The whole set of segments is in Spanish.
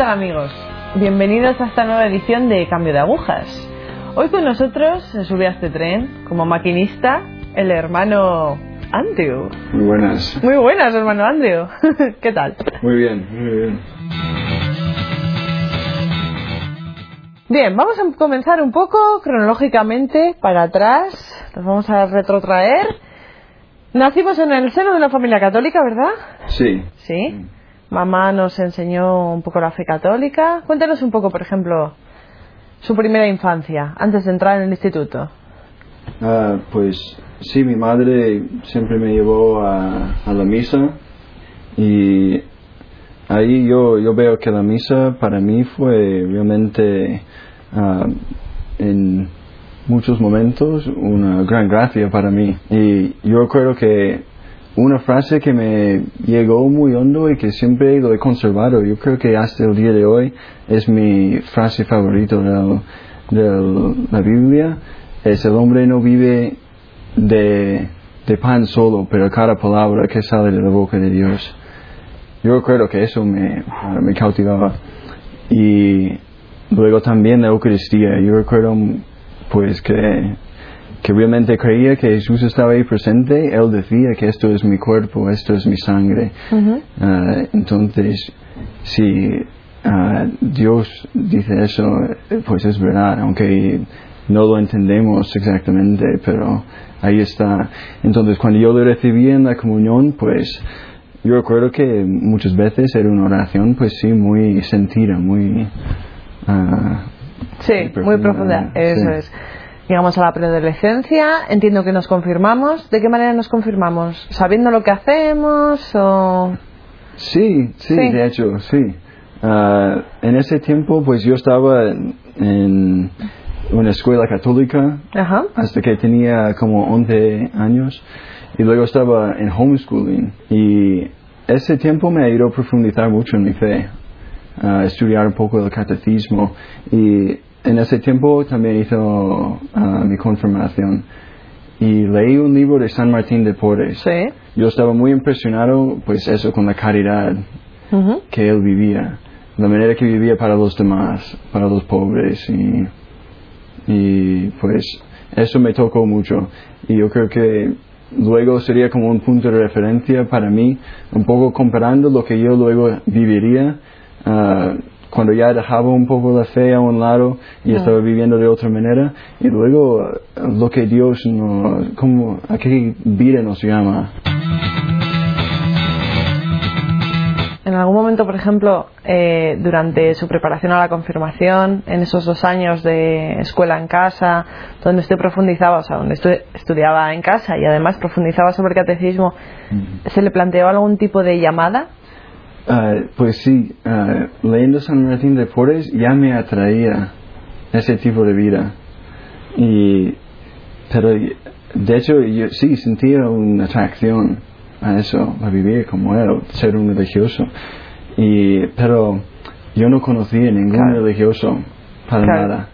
tal amigos? Bienvenidos a esta nueva edición de Cambio de Agujas. Hoy con nosotros se sube a este tren como maquinista el hermano Andrew. Muy buenas. Muy buenas, hermano Andrew. ¿Qué tal? Muy bien, muy bien. Bien, vamos a comenzar un poco cronológicamente para atrás. Nos vamos a retrotraer. Nacimos en el seno de una familia católica, ¿verdad? Sí. Sí. Mamá nos enseñó un poco la fe católica. Cuéntanos un poco, por ejemplo, su primera infancia, antes de entrar en el instituto. Ah, pues sí, mi madre siempre me llevó a, a la misa y ahí yo, yo veo que la misa para mí fue realmente ah, en muchos momentos una gran gracia para mí. Y yo creo que una frase que me llegó muy hondo y que siempre lo he conservado, yo creo que hasta el día de hoy es mi frase favorita de, de la Biblia, es el hombre no vive de, de pan solo, pero cada palabra que sale de la boca de Dios. Yo recuerdo que eso me, me cautivaba. Y luego también la Eucaristía. Yo recuerdo pues que, que realmente creía que Jesús estaba ahí presente. Él decía que esto es mi cuerpo, esto es mi sangre. Ah, entonces, si ah, Dios dice eso, pues es verdad, aunque no lo entendemos exactamente, pero ahí está. Entonces, cuando yo lo recibí en la comunión, pues yo recuerdo que muchas veces era una oración, pues sí, muy sentida, muy... ah, Sí, muy profunda. Eso sí. es. Llegamos a la preadolescencia, entiendo que nos confirmamos. ¿De qué manera nos confirmamos? ¿Sabiendo lo que hacemos o...? Sí, sí, Sí. de hecho, sí. Ah, en ese tiempo, pues yo estaba en, en una escuela católica Ajá. hasta que tenía como 11 años y luego estaba en homeschooling y ese tiempo me ayudó a profundizar mucho en mi fe, a estudiar un poco el catecismo y en ese tiempo también hizo ah, mi confirmación y leí un libro de San Martín de Porres. Sí. Yo estaba muy impresionado, pues eso, con la caridad Ujú. que él vivía, la manera que vivía para los demás, para los pobres y, y pues eso me tocó mucho y yo creo que luego sería como un punto de referencia para mí, un poco comparando lo que yo luego viviría ah, cuando ya dejaba un poco la fe a un lado y estaba viviendo de otra manera y luego ah, lo que Dios nos, como, a qué vida nos llama. En algún momento, por ejemplo, eh, durante su preparación a la confirmación, en esos dos años de escuela en casa, donde usted profundizaba, o sea, donde estu- estudiaba en casa y además profundizaba sobre el catecismo, ¿se le planteó algún tipo de llamada? Ah, pues sí, ah, leyendo San Martín de Porres ya me atraía ese tipo de vida. Y, pero de hecho yo sí sentía una atracción a eso, a vivir como él, ser un religioso. Y, pero yo no conocía ningún Claro. religioso para Claro. nada.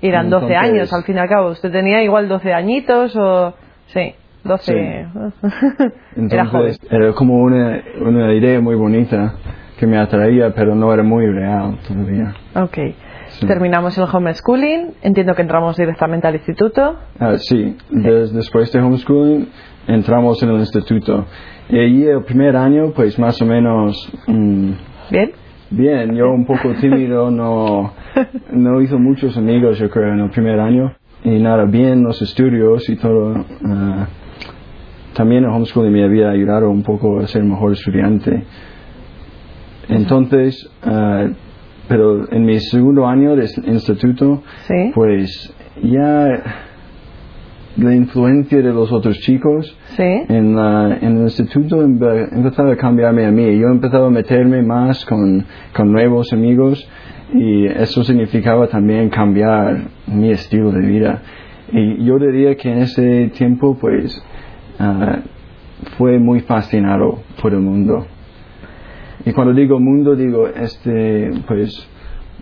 Y eran 12 Entonces- años, al fin y al cabo. ¿Usted tenía igual 12 añitos o...? Sí, 12... Era joven. Entonces era como una, una idea muy bonita que me atraía, pero no era muy real todavía. Ok. Sí. Terminamos el homeschooling. Entiendo que entramos directamente al instituto. Ah, sí, Des- después de homeschooling entramos en el instituto. Y allí el primer año, pues más o menos mm, ¿Bien? bien, yo un poco tímido, no, no hizo muchos amigos yo creo en el primer año. Y nada, bien los estudios y todo. ah, también el homeschooling me había ayudado un poco a ser mejor estudiante. Entonces, ah, pero en mi segundo año de instituto, Sí. pues ya la influencia de los otros chicos Sí. en, la- en el instituto empe- empezaba a cambiarme a mí. Yo empezaba a meterme más con, con nuevos amigos y eso significaba también cambiar mi estilo de vida. Y yo diría que en ese tiempo pues ah, fue muy fascinado por el mundo. Y cuando digo mundo digo este pues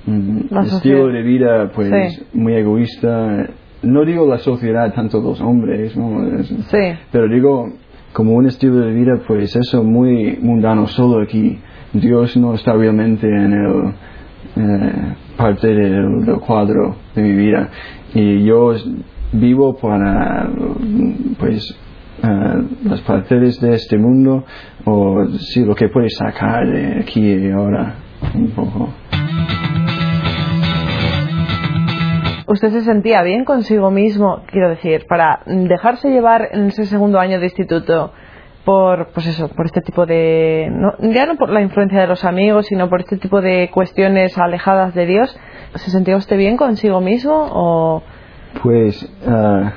mm, La estilo sociedad. de vida pues Sí. muy egoísta. No digo la sociedad, tanto los hombres, ¿no? Es- Sí. pero digo, como un estilo de vida, pues eso muy mundano, solo aquí. Dios no está realmente en el, eh, parte del, del cuadro de mi vida. Y yo vivo para, pues, eh, las partes de este mundo o sí, lo que puedes sacar de aquí y ahora un poco. ¿Usted se sentía bien consigo mismo? Quiero decir, para dejarse llevar en ese segundo año de instituto por, pues eso, por este tipo de, no, ya no por la influencia de los amigos, sino por este tipo de cuestiones alejadas de Dios, ¿se sentía usted bien consigo mismo o...? Pues... ah,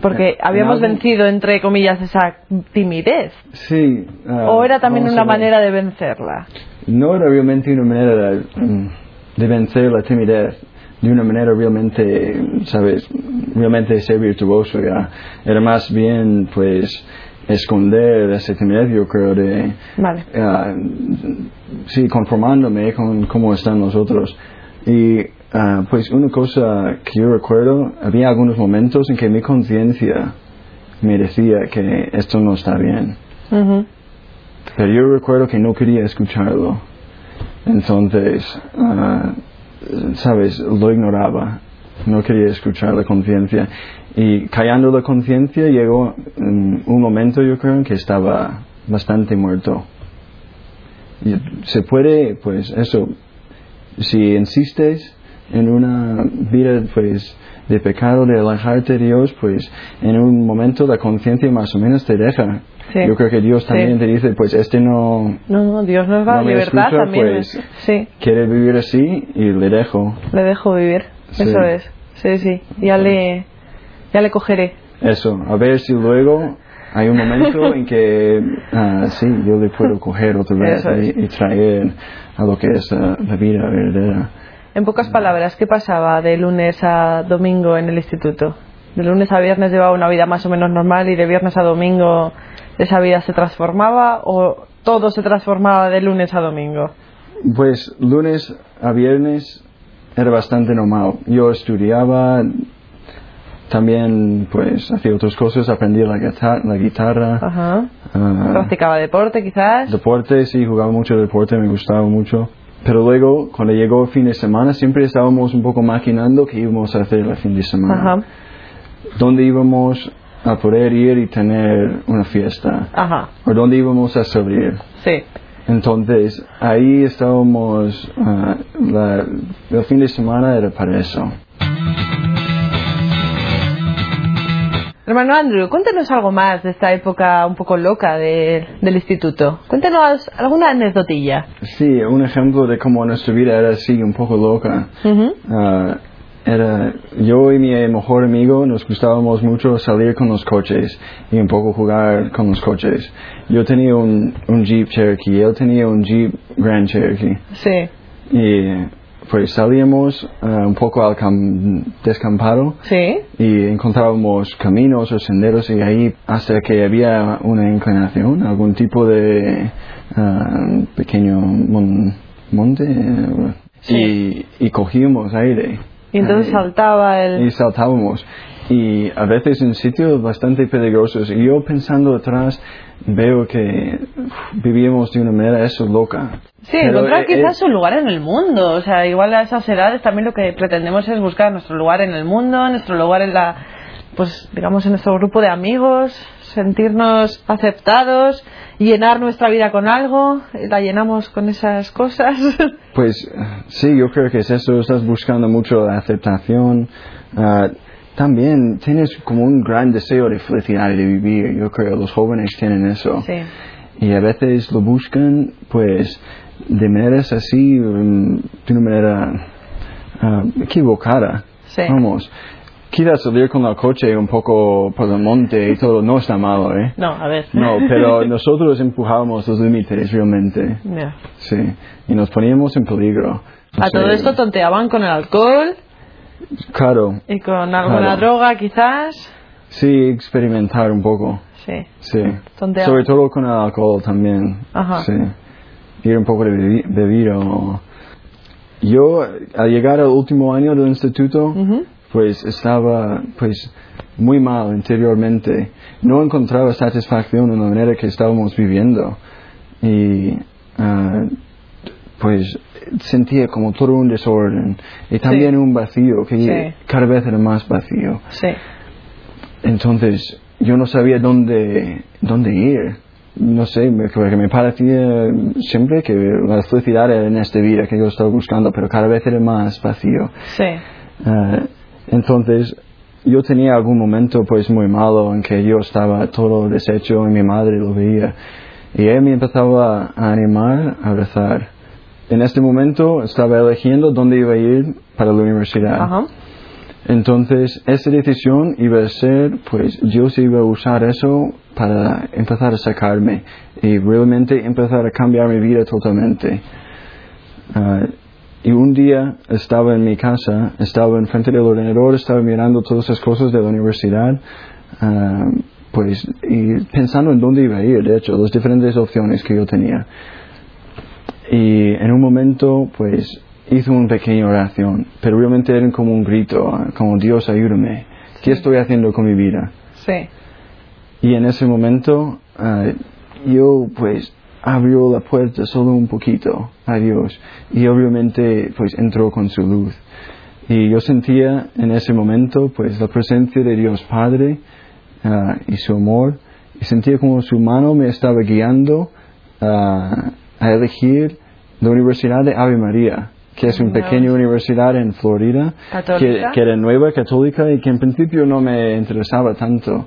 Porque en habíamos vencido, entre comillas, esa timidez. Sí. ah, ¿O era también una manera de vencerla? No era realmente una manera de, mm, de vencer la timidez, de una manera realmente, ¿sabes? Realmente ser virtuoso ya. Era más bien, pues, esconder esa timidez, yo creo, de, Vale. ah, sí, conformándome con cómo están nosotros. Y, ah, pues, una cosa que yo recuerdo, había algunos momentos en que mi conciencia me decía que esto no está bien. Pero yo recuerdo que no quería escucharlo. Entonces, ah, sabes, lo ignoraba. No quería escuchar la conciencia. Y callando la conciencia llegó mm, un momento, yo creo, en que estaba bastante muerto. Y se puede, pues eso, si insistes en una vida, pues, de pecado, de alejarte de Dios, pues, en un momento la conciencia más o menos te deja. Sí. Yo creo que Dios Sí. también te dice, pues, este no No, no, Dios nos da No libertad escucha, también. pues. Sí, quiere vivir así y le dejo. le dejo vivir. Eso es. Sí, sí. Ya le, ya le cogeré. Eso, a ver si luego hay un momento en que, ah, sí, yo le puedo coger otra vez y traer a lo que es ah, la vida verdadera. En pocas palabras, ¿qué pasaba de lunes a domingo en el instituto? De lunes a viernes llevaba una vida más o menos normal y de viernes a domingo esa vida se transformaba o todo se transformaba de lunes a domingo. Pues lunes a viernes era bastante normal. Yo estudiaba, también pues hacía otras cosas, aprendía la, guitar- la guitarra, Ajá. ah, Practicaba deporte quizás. Deporte, sí, jugaba mucho deporte, me gustaba mucho. Pero luego, cuando llegó el fin de semana, siempre estábamos un poco maquinando qué íbamos a hacer el fin de semana. Ajá. ¿Dónde íbamos a poder ir y tener una fiesta? Ajá. ¿O dónde íbamos a salir? Sí. Entonces, ahí estábamos, ah, la- el fin de semana era para eso. Hermano Andrew, cuéntanos algo más de esta época un poco loca de- del instituto. Cuéntanos alguna anécdotilla. Sí, un ejemplo de cómo nuestra vida era así, un poco loca. Ah, era yo y mi mejor amigo nos gustábamos mucho salir con los coches y un poco jugar con los coches. Yo tenía un, un Jeep Cherokee, él tenía un Jeep Grand Cherokee Sí. y pues salíamos ah, un poco al cam- descampado Sí. y encontrábamos caminos o senderos y ahí hasta que había una inclinación, algún tipo de ah, pequeño mon- monte eh, Sí. y, y cogíamos aire. Y entonces saltaba el... Y saltábamos. Y a veces en sitios bastante peligrosos. Y yo pensando atrás veo que uf, vivíamos de una manera eso loca. Sí, Pero, encontrar eh, quizás es- su lugar en el mundo. O sea, igual a esas edades también lo que pretendemos es buscar nuestro lugar en el mundo, nuestro lugar en la, pues digamos, en nuestro grupo de amigos, sentirnos aceptados, llenar nuestra vida con algo, y la llenamos con esas cosas. Pues sí, yo creo que es eso. Estás buscando mucho la aceptación. Ah, también tienes como un gran deseo de felicidad y de vivir. Yo creo que los jóvenes tienen eso. sí. y a veces lo buscan pues de maneras así mm, de una manera ah, equivocada Sí. vamos quizás salir con el coche un poco por el monte y todo no está malo eh No, a ver. no pero nosotros empujábamos los límites realmente sí y nos poníamos en peligro No A todo esto tonteaban con el alcohol claro y con alguna Claro. droga quizás. sí experimentar un poco Sí. Sí. Sobre todo con el alcohol también. Ajá. Sí. Ir un poco de bebi- bebido. Yo, al llegar al último año del instituto, pues estaba, pues, muy mal interiormente. No encontraba satisfacción en la manera que estábamos viviendo. Y, ah, pues sentía como todo un desorden y también un vacío que Sí. cada vez era más vacío. Sí. Entonces yo no sabía dónde, dónde ir. No sé, porque me parecía siempre que la felicidad era en esta vida que yo estaba buscando, pero cada vez era más vacío. Sí. Eh, entonces, yo tenía algún momento pues muy malo en que yo estaba todo deshecho y mi madre lo veía. Y ella me empezaba a animar a rezar. En este momento estaba eligiendo dónde iba a ir para la universidad. Ajá. Entonces, esa decisión iba a ser, pues Dios iba a usar eso para empezar a sacarme y realmente empezar a cambiar mi vida totalmente. Ah, y un día estaba en mi casa, estaba enfrente del ordenador, estaba mirando todas esas cosas de la universidad, ah, pues, y pensando en dónde iba a ir, de hecho, las diferentes opciones que yo tenía. Y en un momento, pues, hice una pequeña oración, pero realmente era como un grito, como Dios ayúdame, ¿qué estoy haciendo con mi vida? Sí. Y en ese momento, ah, yo pues abrió la puerta solo un poquito a Dios y obviamente pues entró con su luz. Y yo sentía en ese momento pues la presencia de Dios Padre ah, y su amor y sentía como su mano me estaba guiando ah, a elegir la Universidad de Ave María, que es una Wow. pequeña universidad en Florida, que, que era nueva, católica y que en principio no me interesaba tanto.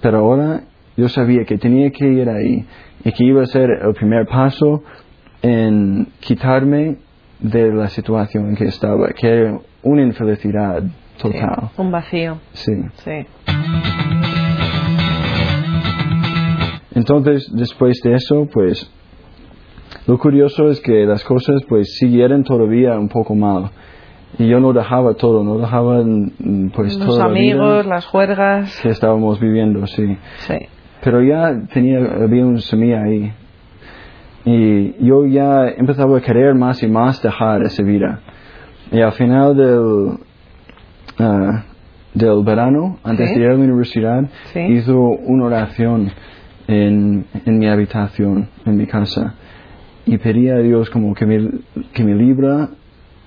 Pero ahora yo sabía que tenía que ir ahí y que iba a ser el primer paso en quitarme de la situación en que estaba, que era una infelicidad total. Sí. Un vacío. Sí. Sí. Entonces, después de eso, pues, lo curioso es que las cosas, pues, siguieron todavía un poco mal. Y yo no dejaba todo, no dejaba, mm, pues, Los toda la vida amigos, las juergas. que estábamos viviendo, sí. Sí. Pero ya tenía, había un semilla ahí. Y yo ya empezaba a querer más y más dejar esa vida. Y al final del, ah, del verano, antes Sí. de ir a la universidad, Sí. hizo una oración en, en mi habitación, en mi casa. Y pedía a Dios como que me, que me libra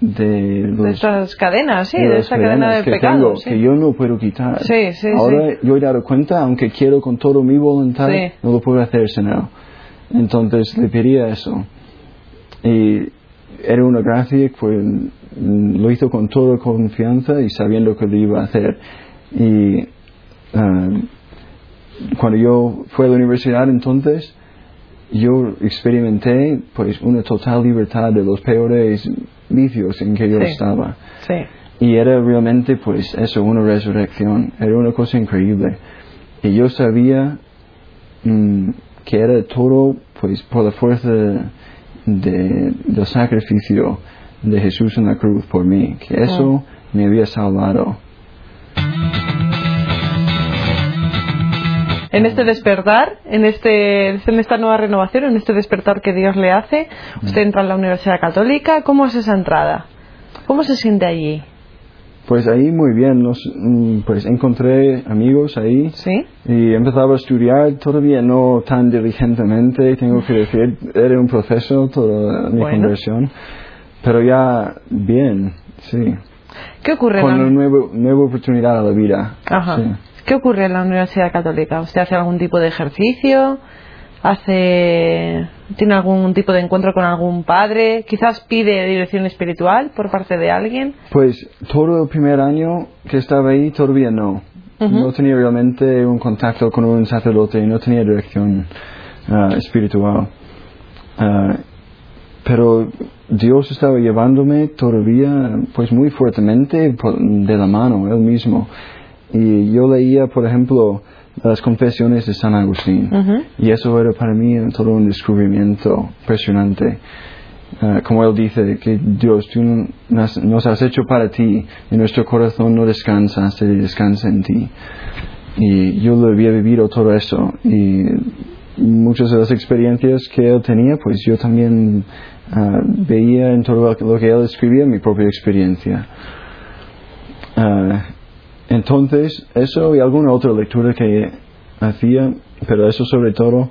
de los De estas cadenas, sí, de de esta cadena de que pecado. tengo, sí. que yo no puedo quitar. Sí, sí, Ahora yo he dado cuenta, aunque quiero con todo mi voluntad, no lo puedo hacer sino. Entonces le pedía eso. Y era una gracia que mm, lo hizo con toda confianza y sabiendo que lo iba a hacer. Y ah, cuando yo fui a la universidad entonces, yo experimenté pues una total libertad de los peores vicios en que yo Sí. estaba. Sí. Y era realmente, pues, eso, una resurrección. Era una cosa increíble. Y yo sabía mm, que era todo, pues, por la fuerza de, del sacrificio de Jesús en la cruz por mí. Que eso me había salvado. En este despertar, en, este, en esta nueva renovación, en este despertar que Dios le hace, usted entra en la Universidad Católica. ¿Cómo es esa entrada? ¿Cómo se siente allí? Pues ahí muy bien, nos, mm, pues encontré amigos ahí ¿Sí? y empezaba a estudiar, todavía no tan diligentemente, tengo que decir, era un proceso toda mi Bueno. conversión, pero ya bien, sí, ¿Qué ocurre con una nueva, nueva oportunidad a la vida. Ajá. sí. ¿Qué ocurre en la Universidad Católica? ¿Usted hace algún tipo de ejercicio? ¿Hace, ¿Tiene algún tipo de encuentro con algún padre? ¿Quizás pide dirección espiritual por parte de alguien? Pues todo el primer año que estaba ahí todavía no. Ujú. No tenía realmente un contacto con un sacerdote y no tenía dirección ah, espiritual. Ah, pero Dios estaba llevándome todavía pues muy fuertemente de la mano, Él mismo. Y yo leía, por ejemplo, las confesiones de San Agustín. Y eso era para mí todo un descubrimiento impresionante. Ah, como él dice, que Dios, tú nos, nos has hecho para ti y nuestro corazón no descansa hasta que descansa en ti. Y yo lo había vivido todo eso y muchas de las experiencias que él tenía, pues yo también ah, veía en todo lo que- lo que él escribía mi propia experiencia. Entonces, eso y alguna otra lectura que hacía, pero eso sobre todo,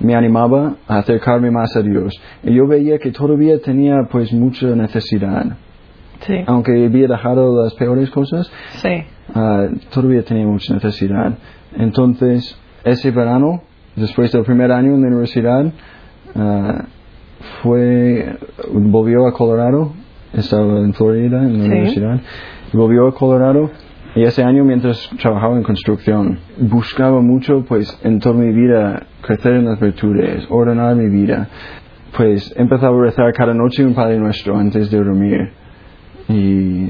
me animaba a acercarme más a Dios. Y yo veía que todavía tenía pues mucha necesidad. Sí. Aunque había dejado las peores cosas, Sí. ah, todavía tenía mucha necesidad. Entonces, ese verano, después del primer año en la universidad, ah, fue, volvió a Colorado, estaba en Florida en la Sí. universidad, volvió a Colorado y ese año mientras trabajaba en construcción, buscaba mucho pues en toda mi vida crecer en las virtudes, ordenar mi vida. Pues empezaba a rezar cada noche un Padre Nuestro antes de dormir. Y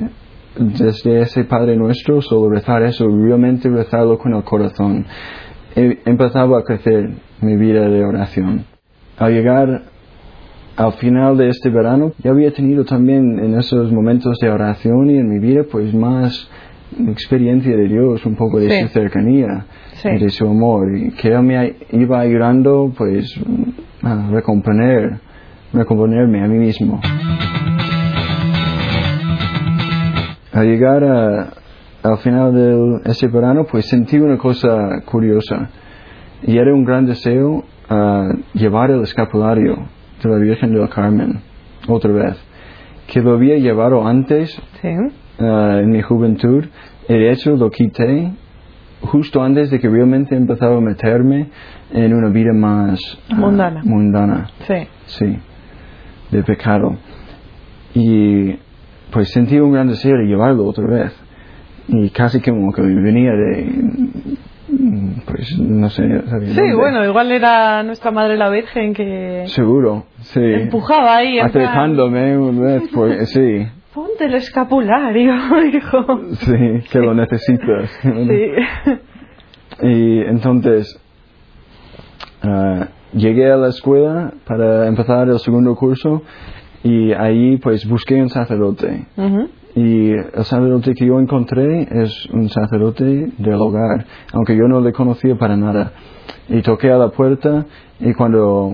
desde ese Padre Nuestro, solo rezar eso, realmente rezarlo con el corazón, he empezado a crecer mi vida de oración. Al llegar al final de este verano, ya había tenido también en esos momentos de oración y en mi vida, pues más experiencia de Dios, un poco de Sí. su cercanía Sí. y de su amor, y que Él me iba ayudando, pues, a recomponer, recomponerme a mí mismo. Al llegar a- al final de ese verano, pues sentí una cosa curiosa. Y era un gran deseo ah, llevar el escapulario de la Virgen del Carmen, otra vez. Que lo había llevado antes, Sí. ah, en mi juventud, de hecho lo quité justo antes de que realmente empezaba a meterme en una vida más ah, Mundana. mundana Sí. sí, de pecado. Y pues sentí un gran deseo de llevarlo otra vez. Y casi como que venía de, pues no sé, ¿sabes Sí, dónde? bueno, igual era nuestra Madre la Virgen que Seguro, sí. empujaba ahí. Acercándome una vez, pues sí, Ponte el escapulario, hijo. sí, que lo necesitas. Sí. Y entonces ah, llegué a la escuela para empezar el segundo curso y ahí pues busqué un sacerdote. Ujú. Y el sacerdote que yo encontré es un sacerdote del hogar, aunque yo no le conocía para nada. Y toqué a la puerta y cuando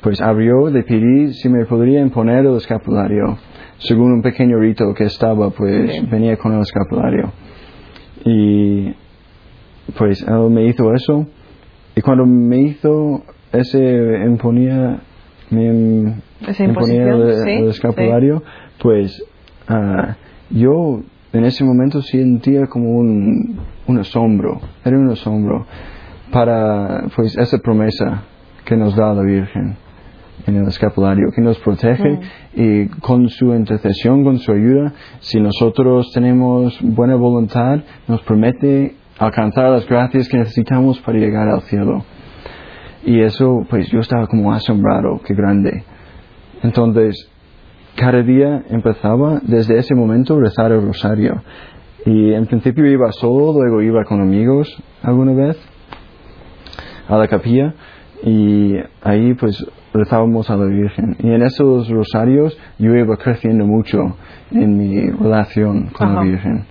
pues abrió le pedí si me podría imponer el escapulario, según un pequeño rito que estaba, pues Sí. venía con el escapulario. Y pues él me hizo eso y cuando me hizo ese imponía me Esa imponía el, sí, el escapulario pues ah, yo en ese momento sentía como un, un asombro era un asombro para pues esa promesa que nos da la Virgen en el escapulario, que nos protege y con su intercesión, con su ayuda, si nosotros tenemos buena voluntad, nos promete alcanzar las gracias que necesitamos para llegar al cielo. Y eso, pues yo estaba como asombrado, qué grande. Entonces, cada día empezaba desde ese momento a rezar el rosario. Y en principio iba solo, luego iba con amigos alguna vez a la capilla y ahí pues rezábamos a la Virgen. Y en esos rosarios yo iba creciendo mucho en mi relación con la Ajá. Virgen.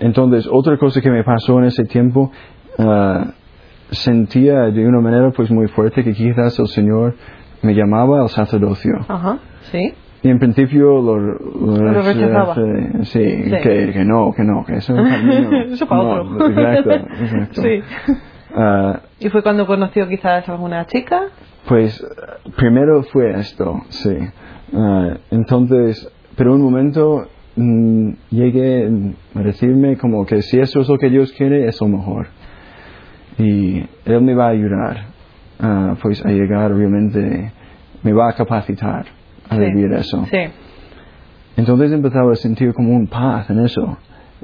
Entonces, otra cosa que me pasó en ese tiempo, ah, sentía de una manera pues muy fuerte que quizás el Señor me llamaba al sacerdocio. Ajá. Sí. Y en principio lo, lo, Lo rechazaba. sí, sí, Sí. Que, que no, que no, que eso es para mí no. Eso para No, otro. Exacto, exacto. Sí. Ah, ¿Y fue cuando conoció quizás alguna chica? pues primero fue esto, sí. Ah, entonces, pero un momento mm, llegué a decirme como que si eso es lo que Dios quiere, es lo mejor. Y Él me va a ayudar, ah, pues a llegar realmente, me va a capacitar a Sí. vivir eso. Sí. Entonces empezaba a sentir como un paz en eso,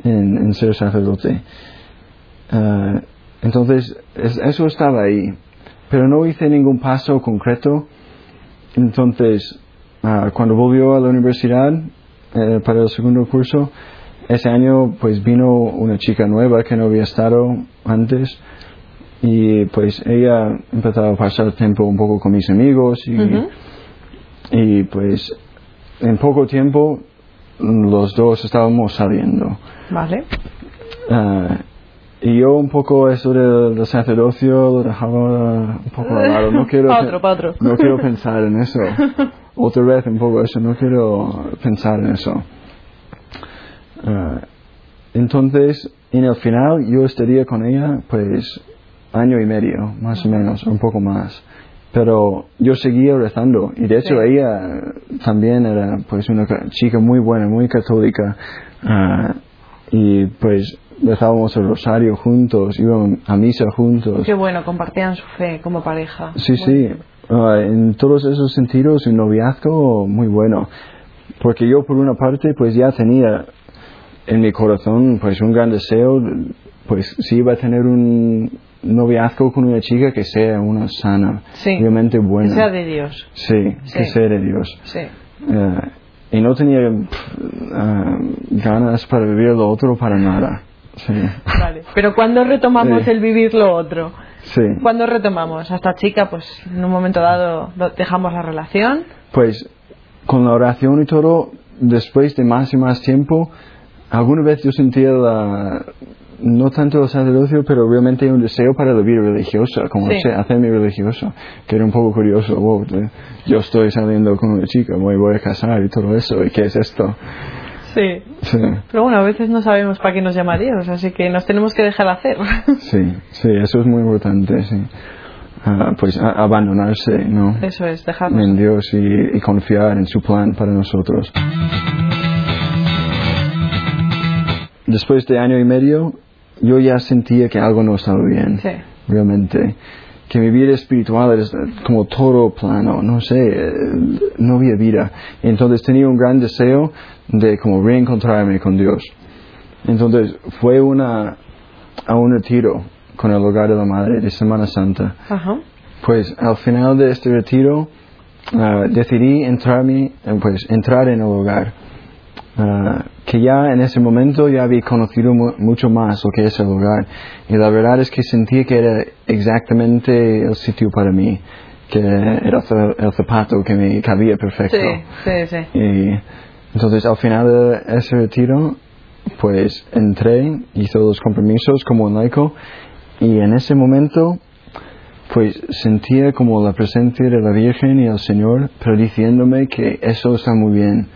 en, en ser sacerdote. Ah, entonces es- eso estaba ahí, pero no hice ningún paso concreto. Entonces, ah, cuando volvió a la universidad eh, para el segundo curso, ese año pues vino una chica nueva que no había estado antes y pues ella empezaba a pasar tiempo un poco con mis amigos y, y pues en poco tiempo los dos estábamos saliendo. Vale. Ah, y yo un poco eso del, sacerdocio lo dejaba un poco de lado. No quiero, no quiero pensar en eso. Otra vez un poco eso, no quiero pensar en eso. Ah, entonces, en el final yo estaría con ella pues año y medio, más o menos, un poco más. Pero yo seguía rezando y de hecho Sí. ella también era pues una ca- chica muy buena, muy católica ah, y pues rezábamos el rosario juntos, íbamos a misa juntos. Qué bueno, compartían su fe como pareja. Sí, sí. Ah, en todos esos sentidos un noviazgo muy bueno, porque yo por una parte pues ya tenía en mi corazón pues un gran deseo, pues si iba a tener un noviazgo con una chica que sea una sana, Sí. realmente Que buena. sea de Dios. Sí, que Sí. sea de Dios. Sí. Eh, y no tenía ah, ganas para vivir lo otro para nada. Sí, Vale. Pero ¿cuándo retomamos el vivir lo otro? sí. ¿Cuándo retomamos? A esta chica, pues en un momento dado dejamos la relación. Pues con la oración y todo, después de más y más tiempo, alguna vez yo sentía la, no tanto el sacerdocio, pero realmente un deseo para la vida religiosa, como Sí. hacerme religioso, que era un poco curioso. wow, yo estoy saliendo con una chica, me voy a casar y todo eso, ¿y qué es esto? Sí. Sí, Pero bueno, a veces no sabemos para qué nos llama Dios, así que nos tenemos que dejar hacer. sí, sí, eso es muy importante, sí. Ah, pues a- abandonarse, ¿no? Eso es, dejarnos. en Dios y, y confiar en su plan para nosotros. Después de año y medio, yo ya sentía que algo no estaba bien, Sí. realmente. Que mi vida espiritual era como todo plano, no sé, no había vida. Entonces tenía un gran deseo de como reencontrarme con Dios. Entonces fue una, a un retiro con el hogar de la Madre de Semana Santa. Ajá. Pues al final de este retiro ah, decidí entrarme, pues, entrar en el hogar. Ah, que ya en ese momento ya había conocido mu- mucho más lo que es el hogar. Y la verdad es que sentí que era exactamente el sitio para mí. Que era el za- el zapato que me cabía perfecto. Sí, sí, sí. Y entonces al final de ese retiro, pues entré, hice los compromisos como un laico y en ese momento, pues sentía como la presencia de la Virgen y el Señor, pero diciéndome que eso está muy bien,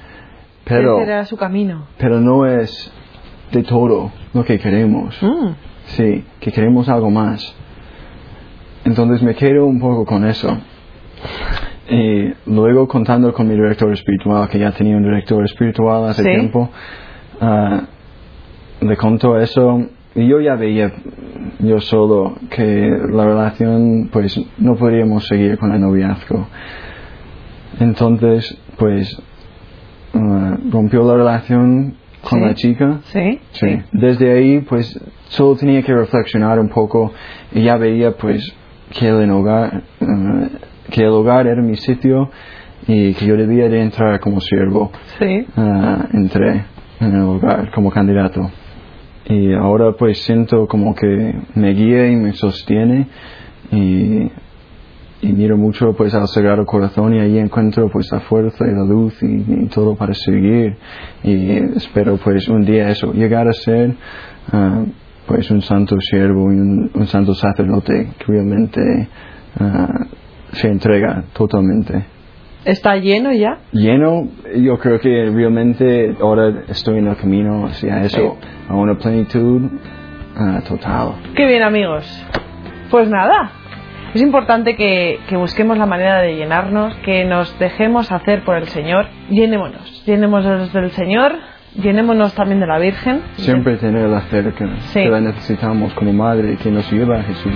pero, Ese era su camino. pero no es de todo lo que queremos. Mm. Sí, que queremos algo más. Entonces me quedo un poco con eso. Y luego contando con mi director espiritual, que ya tenía un director espiritual hace Sí. tiempo, ah, le contó eso y yo ya veía yo solo que la relación pues no podríamos seguir con el noviazgo. Entonces pues ah, rompió la relación con Sí. la chica Sí. Sí. Desde ahí, pues, solo tenía que reflexionar un poco y ya veía, pues, que el hogar, eh, que el hogar era mi sitio y que yo debía de entrar como siervo. Sí. Ah, entré en el hogar como candidato. Y ahora, pues, siento como que me guía y me sostiene y, y miro mucho, pues, al Sagrado Corazón y ahí encuentro, pues, la fuerza y la luz y, y todo para seguir. Y espero, pues, un día eso, llegar a ser, ah, pues, un santo siervo y un, un santo sacerdote que realmente ah, se entrega totalmente ¿Está lleno ya? lleno, yo creo que realmente ahora estoy en el camino hacia eso, a una plenitud ah, total. Qué bien, amigos. Pues nada. Es importante que, que busquemos la manera de llenarnos, que nos dejemos hacer por el Señor. Llenémonos. Llenémonos del Señor, llenémonos también de la Virgen. Siempre tenerla cerca, Sí. que la necesitamos como madre que nos lleva a Jesús.